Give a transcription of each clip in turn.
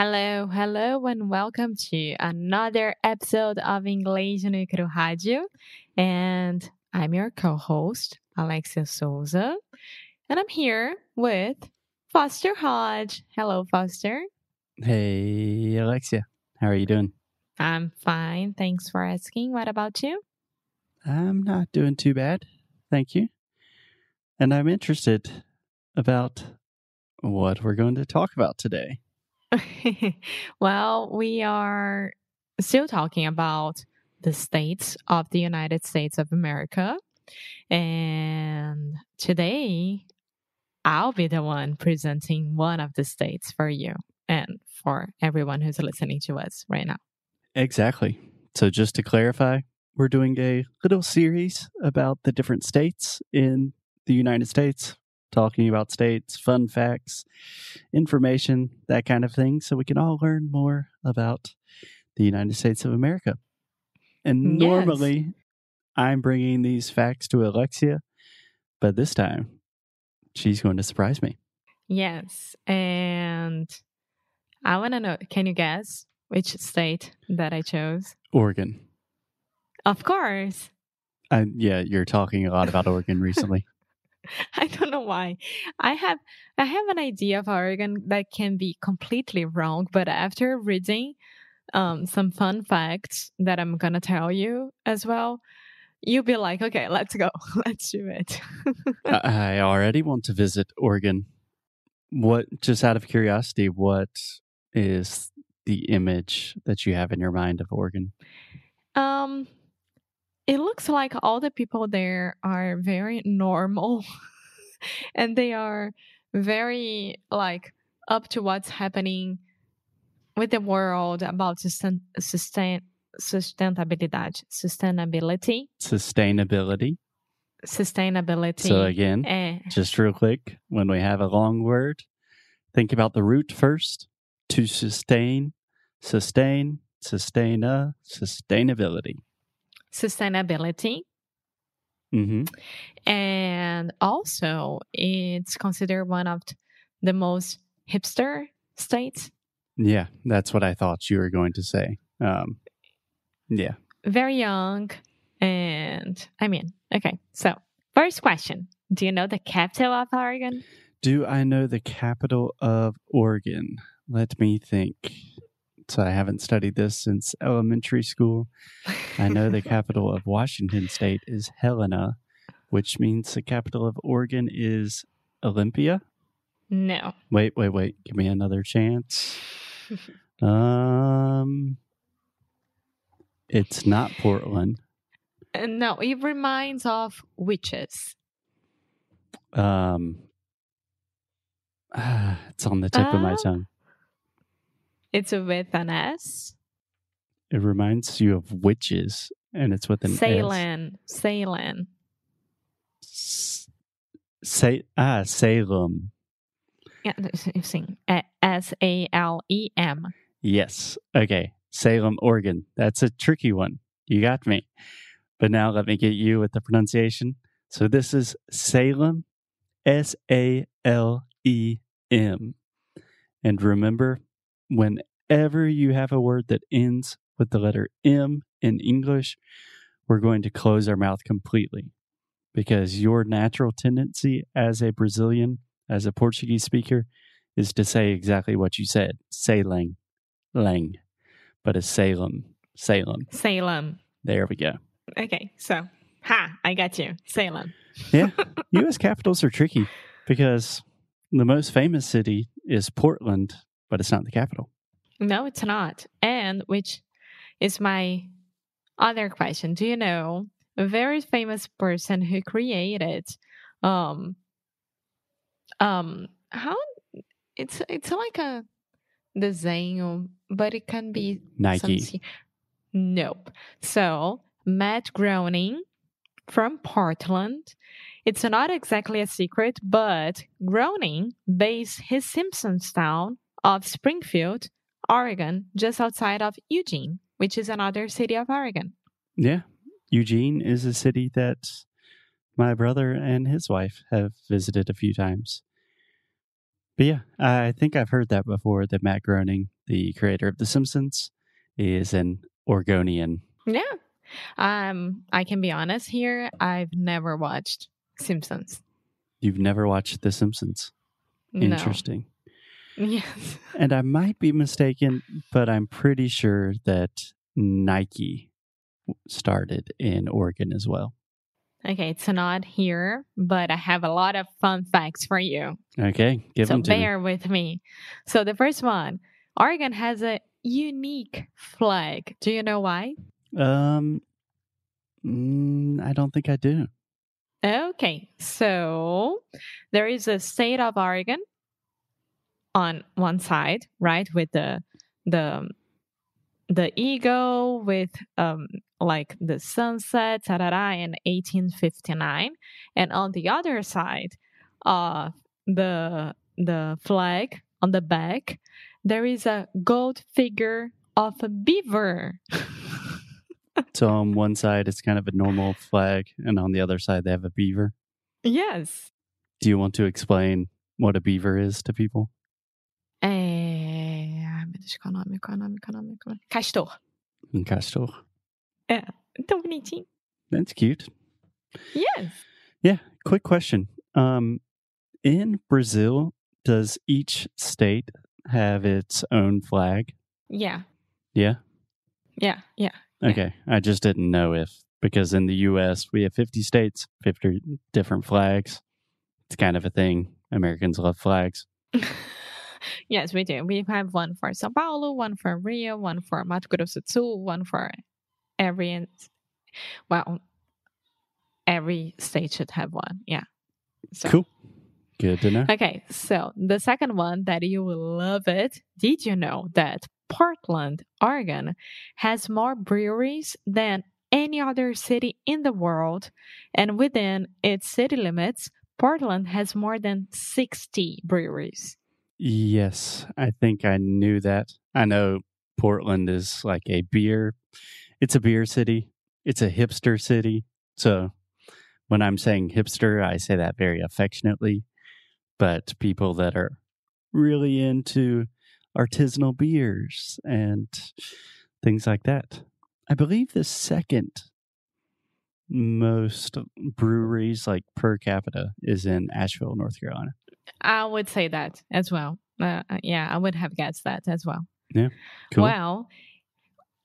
Hello, hello, and welcome to another episode of Inglês no Icaro Rádio. And I'm your co-host, Alexia Souza. And I'm here with Foster Hodge. Hello, Foster. Hey, Alexia. How are you doing? I'm fine. Thanks for asking. What about you? I'm not doing too bad. Thank you. And I'm interested about what we're going to talk about today. well, we are still talking about the states of the United States of America. And today, I'll be the one presenting one of the states for you and for everyone who's listening to us right now. Exactly. So, just to clarify, we're doing a little series about the different states in the United States, talking about states, fun facts, information, that kind of thing, so we can all learn more about the United States of America. And Yes. normally, I'm bringing these facts to Alexia, but this time, she's going to surprise me. Yes. And I want to know can you guess which state that I chose? Oregon. Of course. Uh, yeah, you're talking a lot about Oregon recently. I don't know why. I have I have an idea of Oregon that can be completely wrong, but after reading um, some fun facts that I'm gonna tell you as well, you'll be like, okay, let's go, let's do it. I I already want to visit Oregon. What, just out of curiosity, what is the image that you have in your mind of Oregon? um, it looks like all the people there are very normal, and they are very like up to what's happening with the world about sustain, sustain sustentabilidade, sustainability, Sustainability. sustainability. So, again, eh, just real quick, when we have a long word, think about the root first to sustain, sustain, sustain, uh, sustainability. Sustainability, hmm and also it's considered one of the most hipster states. Yeah, that's what I thought you were going to say. Um, yeah. Very young, and I mean, okay. So first question: Do you know the capital of Oregon? Do I know the capital of Oregon? Let me think. So I haven't studied this since elementary school. I know the capital of Washington state is Helena, which means the capital of Oregon is Olympia. no. Wait, wait, wait. Give me another chance. Um It's not Portland. Uh, No, it reminds of witches. Um it's on the tip of my Ah. tongue. It's with an S. It reminds you of witches, and it's with an S. Salem. Salem. S- Sa- ah, Salem. Yeah, sim. S A L E M. Yes. Okay. Salem, Oregon. That's a tricky one. You got me. But now let me get you with the pronunciation. So this is Salem, S A L E M. And remember, whenever you have a word that ends with the letter M in English, we're going to close our mouth completely because your natural tendency as a Brazilian, as a Portuguese speaker, is to say exactly what you said. Salem, lang. But it's Salem, Salem. Salem. There we go. Okay, so ha, I got you. Salem. Yeah. U.S. capitals are tricky because the most famous city is Portland, but it's not the capital. No, it's not. And which is my other question. Do you know a very famous person who created um um how it's it's like a design but it can be Nike. some- Nope. So Matt Groening from Portland. It's not exactly a secret, but Groening based his Simpsons town of Springfield, Oregon, just outside of Eugene, which is another city of Oregon. Yeah. Eugene is a city that my brother and his wife have visited a few times. But yeah, I think I've heard that before that Matt Groening, the creator of The Simpsons, is an Oregonian. Yeah. Um, I can be honest here. I've never watched Simpsons. You've never watched The Simpsons. Interesting. Yes. And I might be mistaken, but I'm pretty sure that Nike started in Oregon as well. Okay, it's not here, but I have a lot of fun facts for you. Okay, give so them to me. bear with me. So the first one, Oregon has a unique flag. Do you know why? Um, mm, I don't think I do. Okay, so there is a state of Oregon on one side, right, with the the the ego, with um like the sunset tarara, in 1859 and on the other side uh, the the flag on the back there is a gold figure of a beaver So on one side, it's kind of a normal flag, and on the other side, they have a beaver. yes Do you want to explain what a beaver is to people? É... ai meu Deus qual é o nome qual é o nome qual é o nome, qual é o nome? castor Um castor. tão bonitinho That's cute. yes Yeah. Quick question. Um, in Brazil, does each state have its own flag? yeah Yeah. yeah yeah Yeah. Okay. I just didn't know if because in the U.S. we have 50 states, 50 different flags. It's kind of a thing. Americans love flags. yes, we do. We have one for Sao Paulo, one for Rio, one for Mato Grosso do Sul, one for every, well, every state should have one. Yeah. So, Cool. Good to know. Okay, so the second one that you will love it. Did you know that Portland, Oregon has more breweries than any other city in the world? And within its city limits, Portland has more than 60 breweries. Yes, I think I knew that. I know Portland is like a beer. It's a beer city. It's a hipster city. So when I'm saying hipster, I say that very affectionately. But people that are really into artisanal beers and things like that. I believe the second most breweries like per capita is in Asheville, North Carolina. I would say that as well. Uh, yeah, I would have guessed that as well. Yeah. Cool. Well,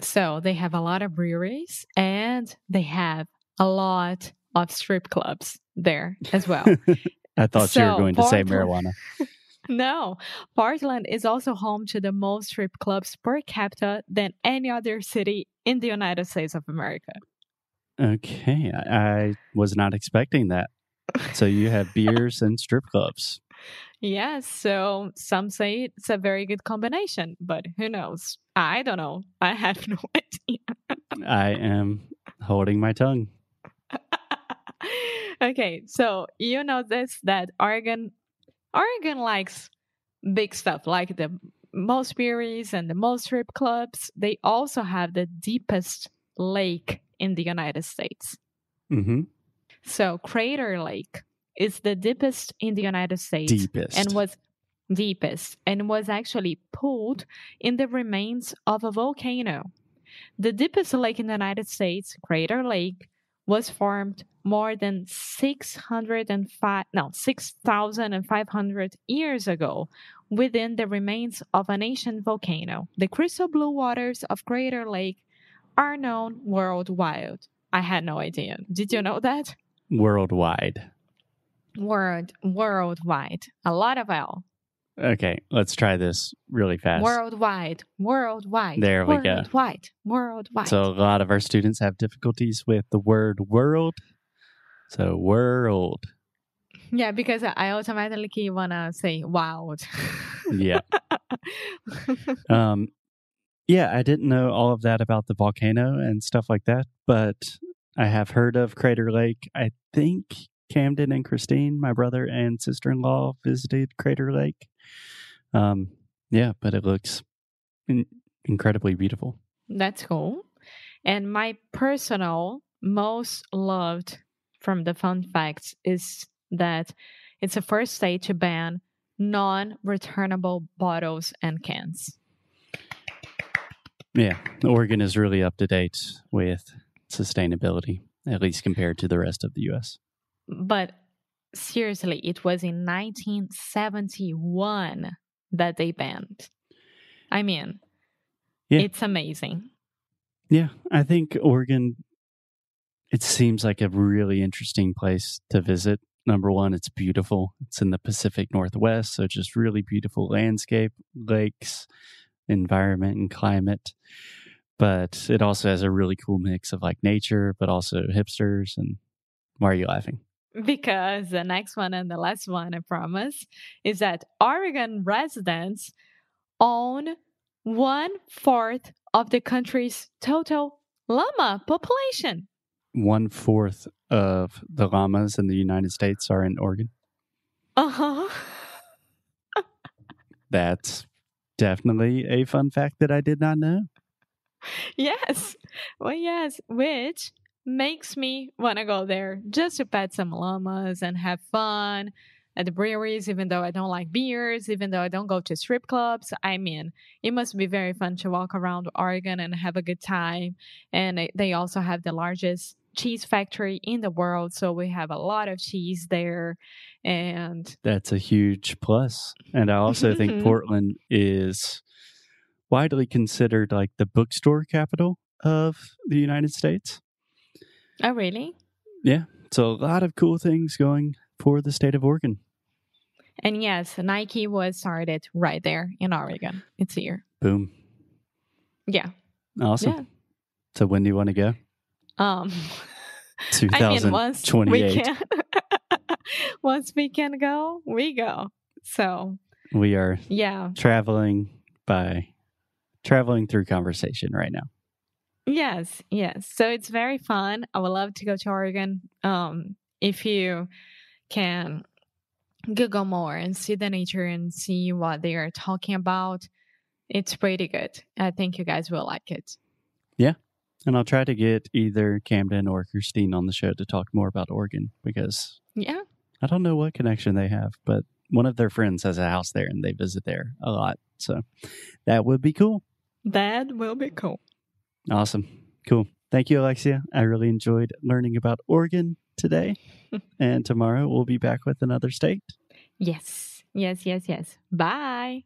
so they have a lot of breweries and they have a lot of strip clubs there as well. I thought you were So, going to say marijuana. no, Portland is also home to the most strip clubs per capita than any other city in the United States of America. Okay, I, I was not expecting that. So you have beers and strip clubs. Yes, so some say it's a very good combination, but who knows? I don't know. I have no idea. I am holding my tongue. okay, so you know this that Oregon Oregon likes big stuff like the most breweries and the most strip clubs. They also have the deepest lake in the United States. hmm So Crater Lake is the deepest in the United States Deepest. and was deepest and was actually pulled in the remains of a volcano. The deepest lake in the United States, Crater Lake, was formed more than 605 no 6500 years ago within the remains of an ancient volcano. The crystal blue waters of Crater Lake are known worldwide. I had no idea. Did you know that? Worldwide. World worldwide. A lot of L. Okay, let's try this really fast. Worldwide. Worldwide. There we go. Worldwide. Worldwide. So a lot of our students have difficulties with the word world. So world. yeah, because I automatically wanna say wild. Yeah. Um, yeah, I didn't know all of that about the volcano and stuff like that, but I have heard of Crater Lake. I think Camden and Christine, my brother and sister in law, visited Crater Lake. Um, yeah, but it looks in- incredibly beautiful. That's cool. And my personal most loved from the fun facts is that it's the first state to ban non returnable bottles and cans. Yeah, Oregon is really up to date with sustainability, at least compared to the rest of the US. But seriously, it was in 1971 that they banned. I mean, Yeah. it's amazing. Yeah, I think Oregon, it seems like a really interesting place to visit. Number one, it's beautiful. It's in the Pacific Northwest, so just really beautiful landscape, lakes, environment, and climate. But it also has a really cool mix of like nature, but also hipsters. And why are you laughing? Because the next one and the last one, I promise, is that Oregon residents own one fourth of the country's total llama population. One fourth of the llamas in the United States are in Oregon. Uh huh. That's definitely a fun fact that I did not know. yes. Well, yes, which makes me want to go there just to pet some llamas and have fun at the breweries, even though I don't like beers, even though I don't go to strip clubs. I mean, it must be very fun to walk around Oregon and have a good time. And they- also have the largest cheese factory in the world. So we have a lot of cheese there. And That's a huge plus. And I also think. Portland is widely considered like the bookstore capital of the United States. Oh, really? Yeah. So a lot of cool things going for the state of Oregon. And yes, Nike was started right there in Oregon. It's here. Boom. Yeah. Awesome. Yeah. So when do you want to go? Um, I mean, once we 2028. can, once we can go, we go. So we are yeah, traveling by traveling through conversation right now. Yes, yes. So it's very fun. I would love to go to Oregon. Um, if you can Google more and see the nature and see what they are talking about, it's pretty good. I think you guys will like it. Yeah. And I'll try to get either Camden or Christine on the show to talk more about Oregon because Yeah. I don't know what connection they have, but one of their friends has a house there and they visit there a lot. So that would be cool. That will be cool. Awesome. Cool. Thank you, Alexia. I really enjoyed learning about Oregon today. and tomorrow we'll be back with another state. Yes. Yes, yes, yes. Bye.